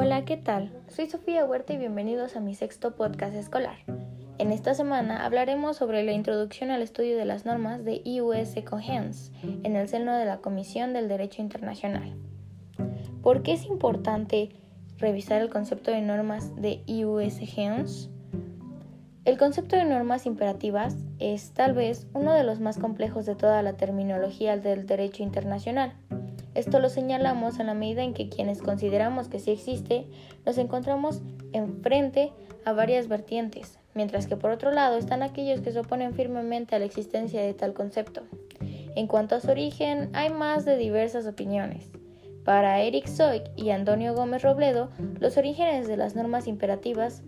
Hola, ¿qué tal? Soy Sofía Huerta y bienvenidos a mi sexto podcast escolar. En esta semana hablaremos sobre la introducción al estudio de las normas de IUS Cohens en el seno de la Comisión del Derecho Internacional. ¿Por qué es importante revisar el concepto de normas de IUS Cohens? El concepto de normas imperativas es tal vez uno de los más complejos de toda la terminología del derecho internacional. Esto lo señalamos en la medida en que quienes consideramos que sí existe, nos encontramos enfrente a varias vertientes, mientras que por otro lado están aquellos que se oponen firmemente a la existencia de tal concepto. En cuanto a su origen, hay más de diversas opiniones. Para Eric Zoic y Antonio Gómez Robledo, los orígenes de las normas imperativas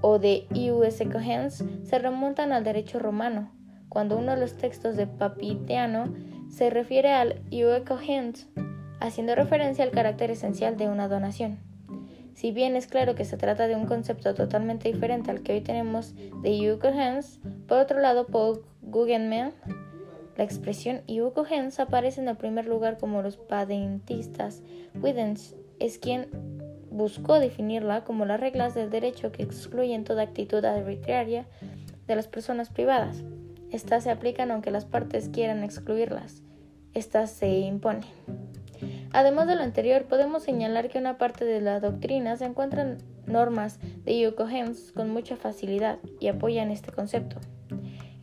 o de ius cogens se remontan al derecho romano, cuando uno de los textos de Papitiano se refiere al ius cogens, haciendo referencia al carácter esencial de una donación. Si bien es claro que se trata de un concepto totalmente diferente al que hoy tenemos de ius cogens, por otro lado, Paul Guggenheim la expresión ius cogens aparece en el primer lugar como los padentistas. Widens es quien buscó definirla como las reglas del derecho que excluyen toda actitud arbitraria de las personas privadas. Estas se aplican aunque las partes quieran excluirlas. Estas se imponen. Además de lo anterior, podemos señalar que una parte de la doctrina se encuentran normas de Yukohens con mucha facilidad y apoyan este concepto.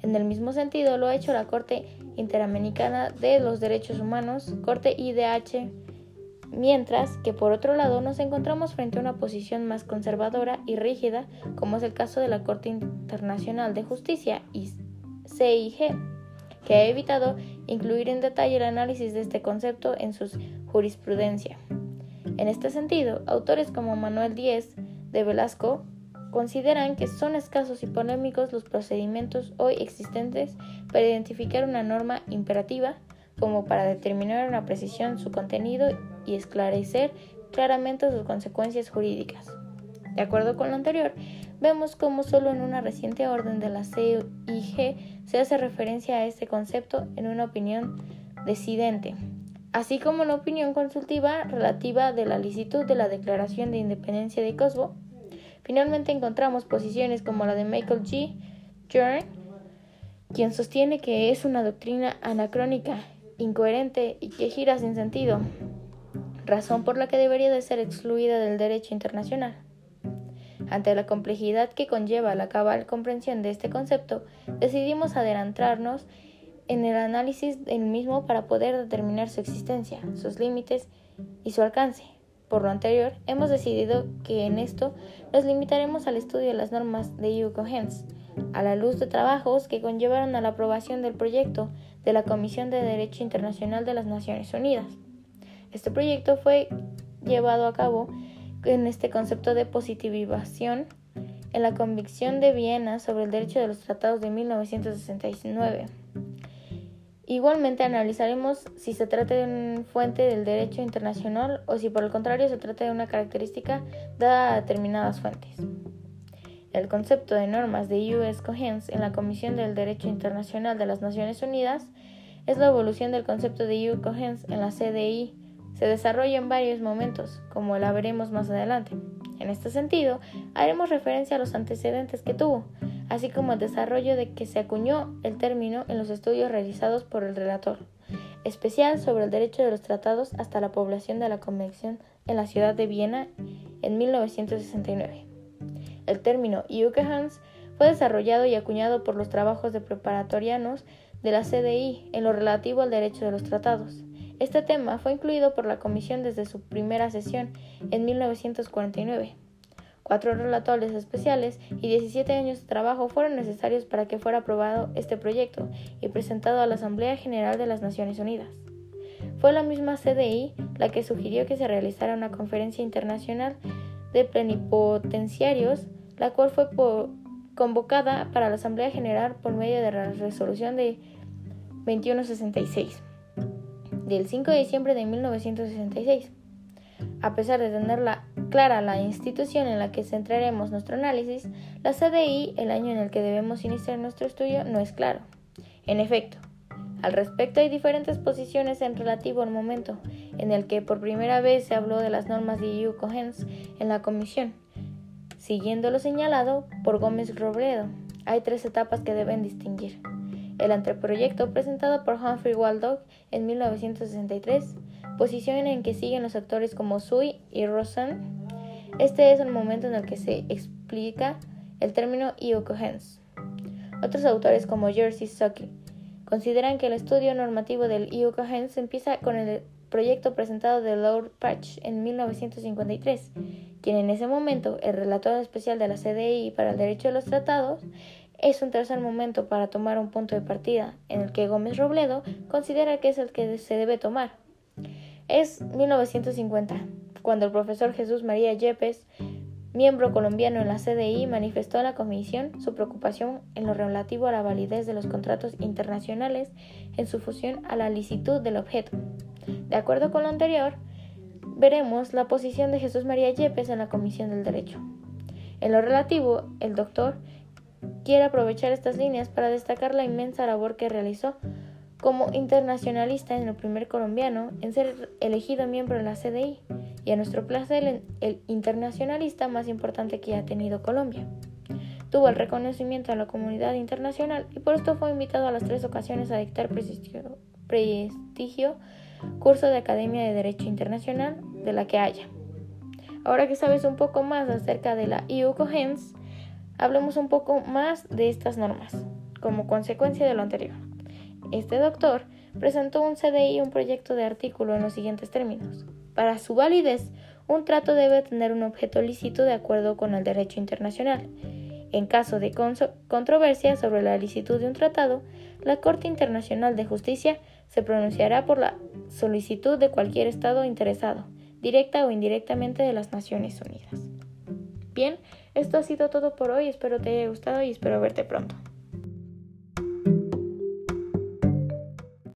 En el mismo sentido lo ha hecho la Corte Interamericana de los Derechos Humanos, Corte IDH mientras que por otro lado nos encontramos frente a una posición más conservadora y rígida, como es el caso de la Corte Internacional de Justicia CIG, que ha evitado incluir en detalle el análisis de este concepto en su jurisprudencia. En este sentido, autores como Manuel Díez de Velasco consideran que son escasos y polémicos los procedimientos hoy existentes para identificar una norma imperativa como para determinar una precisión su contenido y esclarecer claramente sus consecuencias jurídicas. De acuerdo con lo anterior, vemos cómo solo en una reciente orden de la CIG se hace referencia a este concepto en una opinión decidente, así como una opinión consultiva relativa de la licitud de la Declaración de Independencia de Kosovo. Finalmente encontramos posiciones como la de Michael G. Jern, quien sostiene que es una doctrina anacrónica, incoherente y que gira sin sentido, razón por la que debería de ser excluida del derecho internacional. Ante la complejidad que conlleva la cabal comprensión de este concepto, decidimos adelantarnos en el análisis del mismo para poder determinar su existencia, sus límites y su alcance. Por lo anterior, hemos decidido que en esto nos limitaremos al estudio de las normas de Cohens, a la luz de trabajos que conllevaron a la aprobación del proyecto de la Comisión de Derecho Internacional de las Naciones Unidas. Este proyecto fue llevado a cabo en este concepto de positivización en la Convicción de Viena sobre el Derecho de los Tratados de 1969. Igualmente analizaremos si se trata de una fuente del derecho internacional o si por el contrario se trata de una característica dada a determinadas fuentes. El concepto de normas de US Cohens en la Comisión del Derecho Internacional de las Naciones Unidas es la evolución del concepto de US Cohens en la CDI se desarrolla en varios momentos, como la veremos más adelante. En este sentido, haremos referencia a los antecedentes que tuvo, así como el desarrollo de que se acuñó el término en los estudios realizados por el relator, especial sobre el derecho de los tratados hasta la población de la Convención en la ciudad de Viena en 1969. El término Hans fue desarrollado y acuñado por los trabajos de preparatorianos de la CDI en lo relativo al derecho de los tratados. Este tema fue incluido por la Comisión desde su primera sesión en 1949. Cuatro relatores especiales y 17 años de trabajo fueron necesarios para que fuera aprobado este proyecto y presentado a la Asamblea General de las Naciones Unidas. Fue la misma CDI la que sugirió que se realizara una conferencia internacional de plenipotenciarios, la cual fue convocada para la Asamblea General por medio de la resolución de 2166 del 5 de diciembre de 1966. A pesar de tener clara la institución en la que centraremos nuestro análisis, la CDI, el año en el que debemos iniciar nuestro estudio, no es claro. En efecto, Al respecto hay diferentes posiciones en relativo al momento en el que por primera vez se habló de las normas de EU Cohens en la comisión. Siguiendo lo señalado por Gómez Robledo, hay tres etapas que deben distinguir. El anteproyecto presentado por Humphrey Waldock en 1963, posición en que siguen los actores como Sui y Rosen. Este es el momento en el que se explica el término EU Cohens. Otros autores como Jersey Sucky consideran que el estudio normativo del EU Cohens empieza con el proyecto presentado de Lord Patch en 1953, quien en ese momento, el relator especial de la CDI para el derecho de los tratados, es un tercer momento para tomar un punto de partida, en el que Gómez Robledo considera que es el que se debe tomar. Es 1950, cuando el profesor Jesús María Yepes miembro colombiano en la CDI, manifestó a la Comisión su preocupación en lo relativo a la validez de los contratos internacionales en su fusión a la licitud del objeto. De acuerdo con lo anterior, veremos la posición de Jesús María Yepes en la Comisión del Derecho. En lo relativo, el doctor quiere aprovechar estas líneas para destacar la inmensa labor que realizó como internacionalista en el primer colombiano en ser elegido miembro de la CDI y a nuestro placer el, internacionalista más importante que ha tenido Colombia. Tuvo el reconocimiento de la comunidad internacional y por esto fue invitado a las tres ocasiones a dictar prestigio, prestigio curso de Academia de Derecho Internacional de la que haya. Ahora que sabes un poco más acerca de la EU Cohens, hablemos un poco más de estas normas, como consecuencia de lo anterior. Este doctor presentó un CDI un proyecto de artículo en los siguientes términos. Para su validez, un trato debe tener un objeto lícito de acuerdo con el derecho internacional. En caso de controversia sobre la licitud de un tratado, la Corte Internacional de Justicia se pronunciará por la solicitud de cualquier Estado interesado, directa o indirectamente de las Naciones Unidas. Bien, esto ha sido todo por hoy, espero te haya gustado y espero verte pronto.